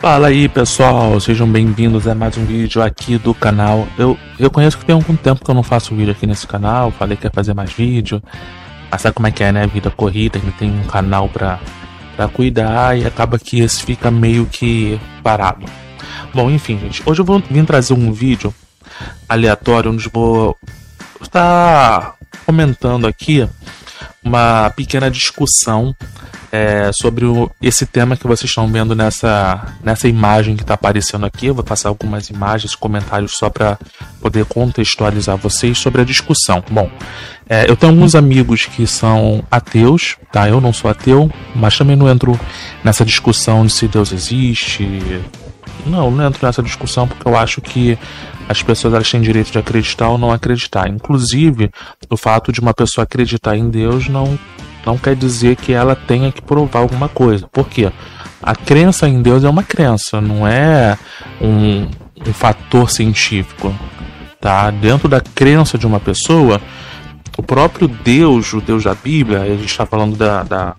Fala aí pessoal, sejam bem-vindos a mais um vídeo aqui do canal. Eu, eu conheço que tem algum tempo que eu não faço vídeo aqui nesse canal, falei que ia fazer mais vídeo. Mas sabe como é que é, né? Vida corrida, gente tem um canal pra, pra cuidar e acaba que esse fica meio que parado. Bom, enfim, gente, hoje eu vou vir trazer um vídeo aleatório onde vou estar comentando aqui uma pequena discussão é, sobre o, esse tema que vocês estão vendo nessa, nessa imagem que está aparecendo aqui. Eu vou passar algumas imagens, comentários só para poder contextualizar vocês sobre a discussão. Bom, é, eu tenho alguns amigos que são ateus, tá? Eu não sou ateu, mas também não entro nessa discussão de se Deus existe. Não, não entro nessa discussão porque eu acho que as pessoas elas têm direito de acreditar ou não acreditar. Inclusive, o fato de uma pessoa acreditar em Deus não não quer dizer que ela tenha que provar alguma coisa. Por quê? A crença em Deus é uma crença, não é um, um fator científico. Tá? Dentro da crença de uma pessoa, o próprio Deus, o Deus da Bíblia, a gente está falando da, da,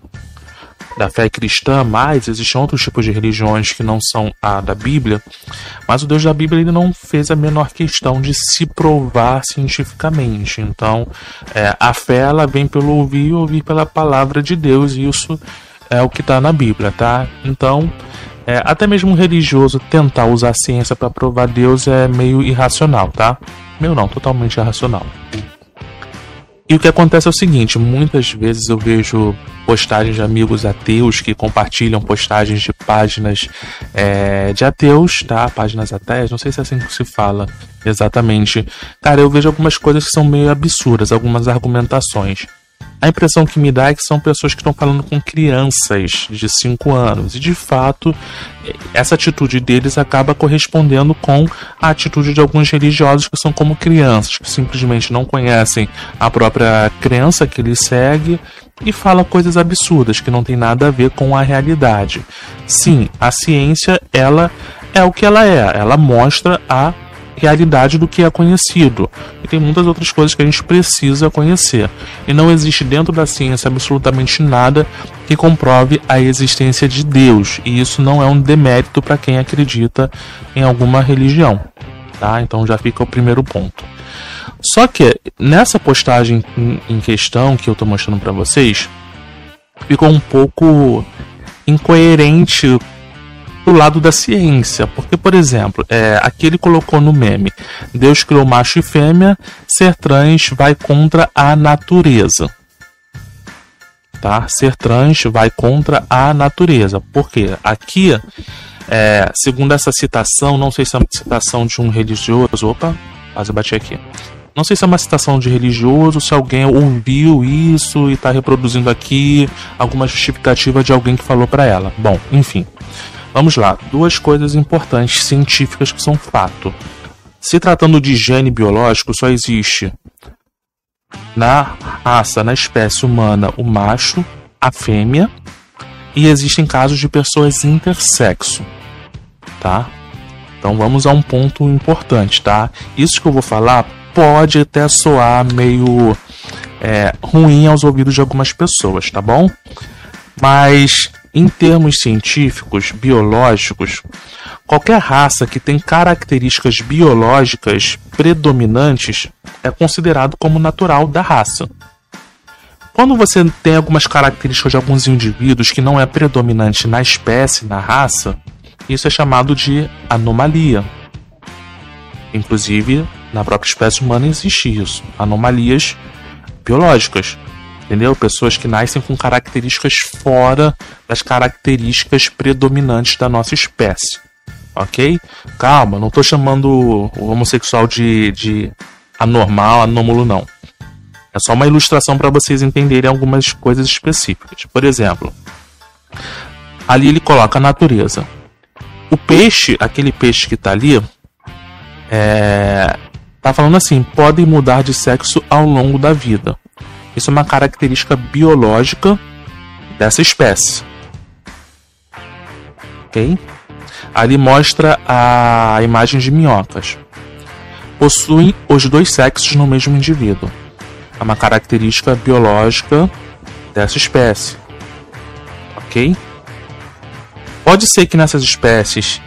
da fé cristã, mas existem outros tipos de religiões que não são a da Bíblia, mas o Deus da Bíblia ele não fez a menor questão de se provar cientificamente. Então, é, a fé ela vem pelo ouvir e ouvir pela palavra de Deus, e isso é o que está na Bíblia, tá? Então, é, até mesmo um religioso tentar usar a ciência para provar Deus é meio irracional, tá? Meu não, totalmente irracional. E o que acontece é o seguinte: muitas vezes eu vejo postagens de amigos ateus que compartilham postagens de páginas é, de ateus, tá? Páginas ateias, não sei se é assim que se fala exatamente. Cara, eu vejo algumas coisas que são meio absurdas, algumas argumentações. A impressão que me dá é que são pessoas que estão falando com crianças de 5 anos. E de fato, essa atitude deles acaba correspondendo com a atitude de alguns religiosos que são como crianças, que simplesmente não conhecem a própria crença que eles seguem e fala coisas absurdas que não tem nada a ver com a realidade. Sim, a ciência, ela é o que ela é, ela mostra a realidade do que é conhecido. E tem muitas outras coisas que a gente precisa conhecer. E não existe dentro da ciência absolutamente nada que comprove a existência de Deus. E isso não é um demérito para quem acredita em alguma religião. Tá? Então já fica o primeiro ponto. Só que nessa postagem em questão que eu estou mostrando para vocês, ficou um pouco incoerente do lado da ciência. Porque, por exemplo, é, aqui ele colocou no meme: Deus criou macho e fêmea, ser trans vai contra a natureza. Tá? Ser trans vai contra a natureza. Porque aqui, é, segundo essa citação, não sei se é uma citação de um religioso. Opa, quase bati aqui. Não sei se é uma citação de religioso, se alguém ouviu isso e está reproduzindo aqui alguma justificativa de alguém que falou para ela. Bom, enfim. Vamos lá, duas coisas importantes científicas que são fato. Se tratando de gene biológico, só existe na raça, na espécie humana, o macho, a fêmea, e existem casos de pessoas intersexo, tá? Então vamos a um ponto importante, tá? Isso que eu vou falar pode até soar meio é, ruim aos ouvidos de algumas pessoas, tá bom? Mas em termos científicos, biológicos, qualquer raça que tem características biológicas predominantes é considerado como natural da raça. Quando você tem algumas características de alguns indivíduos que não é predominante na espécie, na raça, isso é chamado de anomalia. Inclusive, na própria espécie humana existe isso, anomalias biológicas entendeu? Pessoas que nascem com características fora das características predominantes da nossa espécie, ok? Calma, não estou chamando o homossexual de, de anormal, anômalo, não. É só uma ilustração para vocês entenderem algumas coisas específicas. Por exemplo, ali ele coloca a natureza. O peixe, aquele peixe que está ali, é, tá falando assim, podem mudar de sexo ao longo da vida. Isso é uma característica biológica dessa espécie. Ok? Ali mostra a imagem de minhocas. Possuem os dois sexos no mesmo indivíduo. É uma característica biológica dessa espécie. Ok? Pode ser que nessas espécies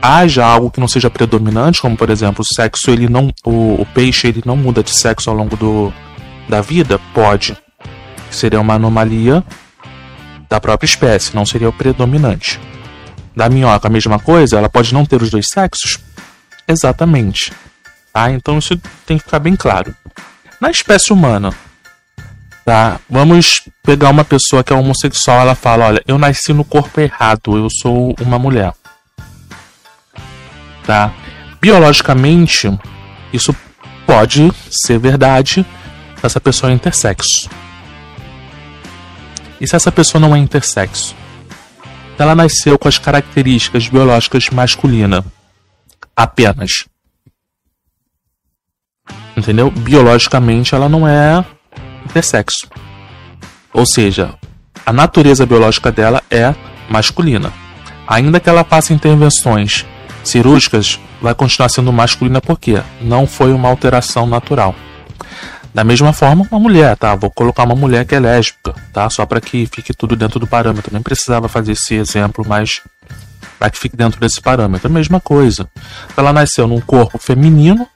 haja algo que não seja predominante, como por exemplo, o sexo ele não o, o peixe ele não muda de sexo ao longo do, da vida, pode. Seria uma anomalia da própria espécie, não seria o predominante. Da minhoca, a mesma coisa, ela pode não ter os dois sexos? Exatamente. Tá? Então isso tem que ficar bem claro. Na espécie humana, tá? Vamos pegar uma pessoa que é homossexual, ela fala, olha, eu nasci no corpo errado, eu sou uma mulher. Tá? Biologicamente, isso pode ser verdade se essa pessoa é intersexo. E se essa pessoa não é intersexo? Ela nasceu com as características biológicas masculina apenas. Entendeu? Biologicamente ela não é intersexo. Ou seja, a natureza biológica dela é masculina. Ainda que ela faça intervenções cirúrgicas, vai continuar sendo masculina porque não foi uma alteração natural. Da mesma forma, uma mulher, tá? Vou colocar uma mulher que é lésbica, tá? Só para que fique tudo dentro do parâmetro. Nem precisava fazer esse exemplo, mas para que fique dentro desse parâmetro. A mesma coisa. Ela nasceu num corpo feminino,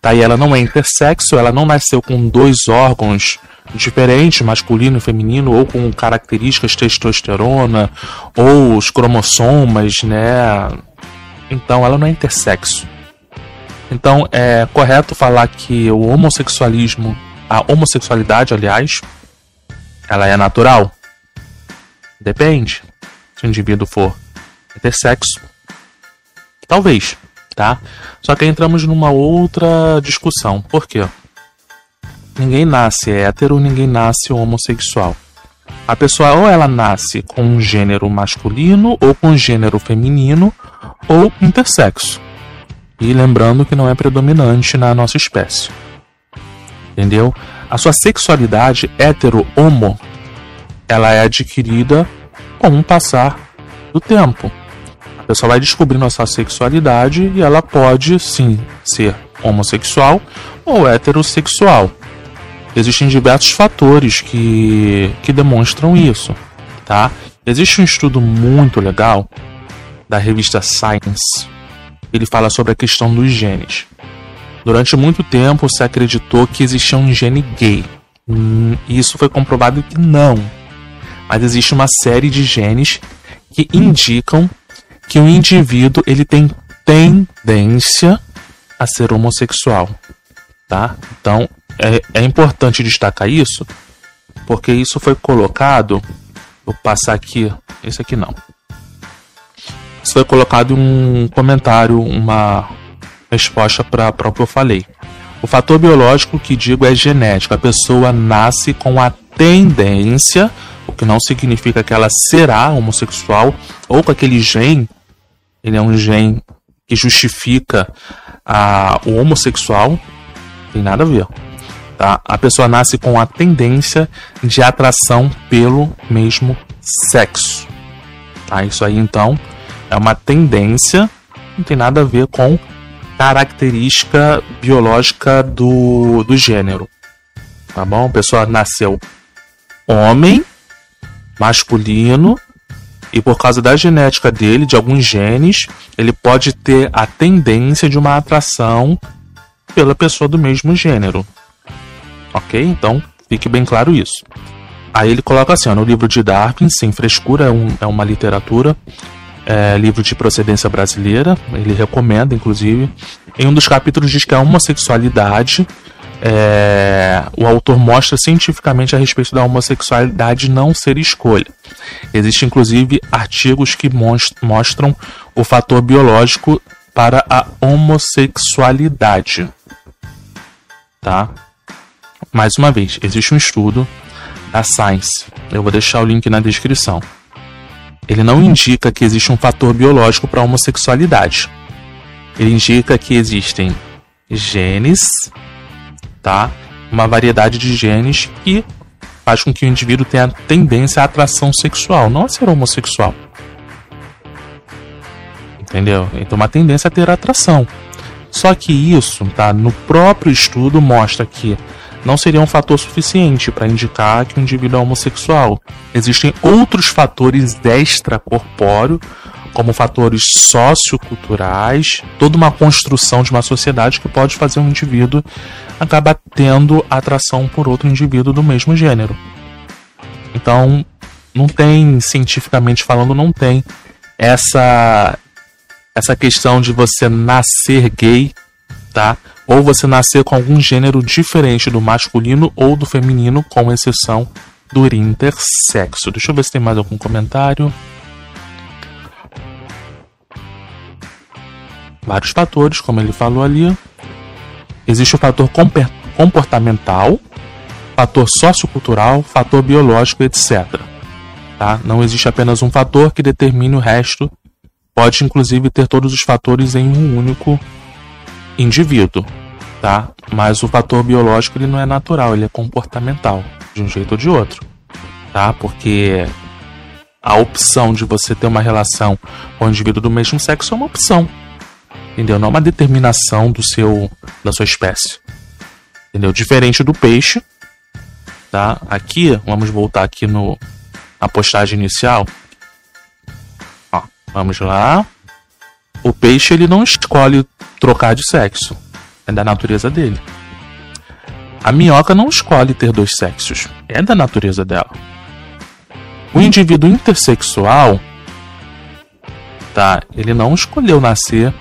tá? E ela não é intersexo, ela não nasceu com dois órgãos diferentes, masculino e feminino, ou com características testosterona, ou os cromossomas, né? Então ela não é intersexo. Então é correto falar que o homossexualismo, a homossexualidade, aliás, ela é natural? Depende. Se o indivíduo for intersexo, talvez, tá? Só que entramos numa outra discussão. Por quê? Ninguém nasce hétero, ninguém nasce homossexual. A pessoa ou ela nasce com um gênero masculino ou com um gênero feminino ou intersexo. E lembrando que não é predominante na nossa espécie. Entendeu? A sua sexualidade hetero-homo ela é adquirida com o passar do tempo. A pessoa vai descobrindo a sua sexualidade e ela pode sim ser homossexual ou heterossexual. Existem diversos fatores que, que demonstram isso, tá? Existe um estudo muito legal da revista Science. Ele fala sobre a questão dos genes. Durante muito tempo se acreditou que existia um gene gay. Hum, e isso foi comprovado que não. Mas existe uma série de genes que indicam que o indivíduo ele tem tendência a ser homossexual, tá? Então é, é importante destacar isso, porque isso foi colocado. Vou passar aqui, esse aqui não. Isso foi colocado em um comentário, uma resposta para o que eu falei. O fator biológico que digo é genético. A pessoa nasce com a tendência, o que não significa que ela será homossexual, ou com aquele gene, ele é um gene que justifica a, o homossexual, tem nada a ver. Tá? A pessoa nasce com a tendência de atração pelo mesmo sexo. Tá? Isso aí então é uma tendência, não tem nada a ver com característica biológica do, do gênero. Tá bom? A pessoa nasceu homem, masculino, e por causa da genética dele, de alguns genes, ele pode ter a tendência de uma atração pela pessoa do mesmo gênero. Ok? Então, fique bem claro isso. Aí ele coloca assim, ó, no livro de Darwin, sem frescura, é, um, é uma literatura, é, livro de procedência brasileira, ele recomenda, inclusive. Em um dos capítulos diz que a homossexualidade, é, o autor mostra cientificamente a respeito da homossexualidade não ser escolha. Existem, inclusive, artigos que mostram o fator biológico para a homossexualidade. Tá? Mais uma vez, existe um estudo da Science. Eu vou deixar o link na descrição. Ele não indica que existe um fator biológico para a homossexualidade. Ele indica que existem genes, tá? Uma variedade de genes que faz com que o indivíduo tenha tendência à atração sexual, não a ser homossexual. Entendeu? Então, uma tendência a ter atração. Só que isso, tá? No próprio estudo mostra que não seria um fator suficiente para indicar que o indivíduo é homossexual. Existem outros fatores extracorpóreos como fatores socioculturais, toda uma construção de uma sociedade que pode fazer um indivíduo acabar tendo atração por outro indivíduo do mesmo gênero. Então, não tem, cientificamente falando, não tem essa essa questão de você nascer gay, tá? Ou você nascer com algum gênero diferente do masculino ou do feminino, com exceção do intersexo. Deixa eu ver se tem mais algum comentário. Vários fatores, como ele falou ali. Existe o fator comportamental, fator sociocultural, fator biológico, etc. Tá? Não existe apenas um fator que determine o resto. Pode inclusive ter todos os fatores em um único indivíduo, tá? Mas o fator biológico ele não é natural, ele é comportamental, de um jeito ou de outro, tá? Porque a opção de você ter uma relação com um indivíduo do mesmo sexo é uma opção, entendeu? Não é uma determinação do seu da sua espécie, entendeu? Diferente do peixe, tá? Aqui, vamos voltar aqui no na postagem inicial. Ó, vamos lá. O peixe ele não escolhe trocar de sexo, é da natureza dele. A minhoca não escolhe ter dois sexos, é da natureza dela. O indivíduo intersexual, tá? Ele não escolheu nascer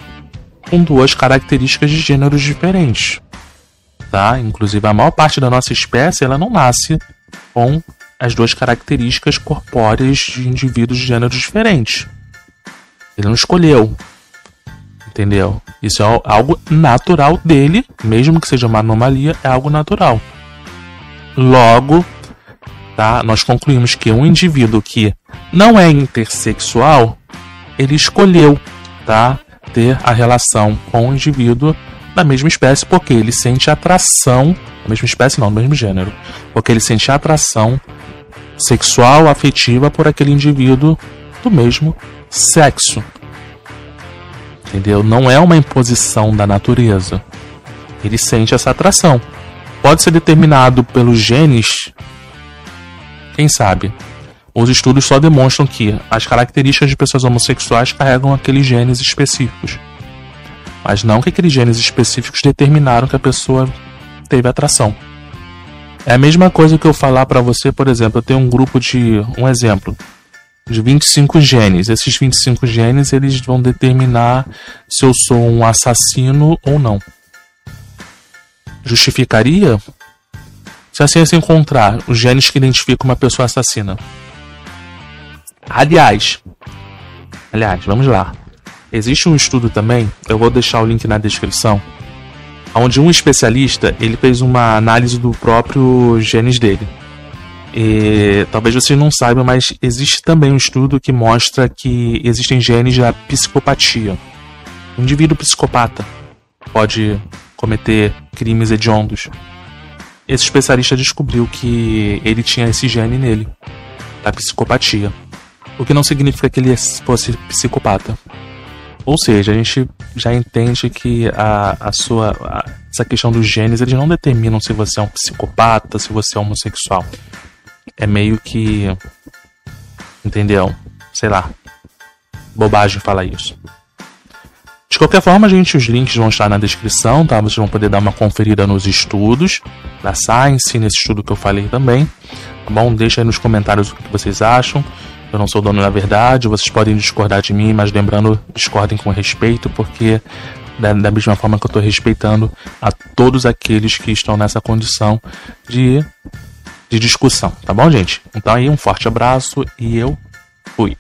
com duas características de gêneros diferentes, tá? Inclusive a maior parte da nossa espécie ela não nasce com as duas características corpóreas de indivíduos de gêneros diferentes. Ele não escolheu. Entendeu? Isso é algo natural dele, mesmo que seja uma anomalia, é algo natural. Logo, tá? Nós concluímos que um indivíduo que não é intersexual, ele escolheu, tá? Ter a relação com um indivíduo da mesma espécie porque ele sente atração, da mesma espécie não, do mesmo gênero, porque ele sente atração sexual, afetiva por aquele indivíduo do mesmo sexo. Entendeu? Não é uma imposição da natureza. Ele sente essa atração. Pode ser determinado pelos genes. Quem sabe? Os estudos só demonstram que as características de pessoas homossexuais carregam aqueles genes específicos. Mas não que aqueles genes específicos determinaram que a pessoa teve atração. É a mesma coisa que eu falar para você, por exemplo, eu tenho um grupo de, um exemplo, de 25 genes. Esses 25 genes, eles vão determinar se eu sou um assassino ou não. Justificaria se a ciência encontrar os genes que identificam uma pessoa assassina. Aliás, aliás, vamos lá. Existe um estudo também, eu vou deixar o link na descrição, onde um especialista ele fez uma análise do próprio genes dele. E, talvez vocês não saibam, mas existe também um estudo que mostra que existem genes da psicopatia. Um indivíduo psicopata pode cometer crimes hediondos. Esse especialista descobriu que ele tinha esse gene nele, da psicopatia. O que não significa que ele fosse psicopata. Ou seja, a gente já entende que a, a sua. A, essa questão dos genes, eles não determinam se você é um psicopata, se você é homossexual. É meio que. Entendeu? Sei lá. Bobagem falar isso. De qualquer forma, gente, os links vão estar na descrição, tá? Vocês vão poder dar uma conferida nos estudos da Science, nesse estudo que eu falei também. Tá bom? Deixa aí nos comentários o que vocês acham. Eu não sou dono da verdade, vocês podem discordar de mim, mas lembrando, discordem com respeito, porque da, da mesma forma que eu estou respeitando a todos aqueles que estão nessa condição de, de discussão, tá bom, gente? Então aí um forte abraço e eu fui.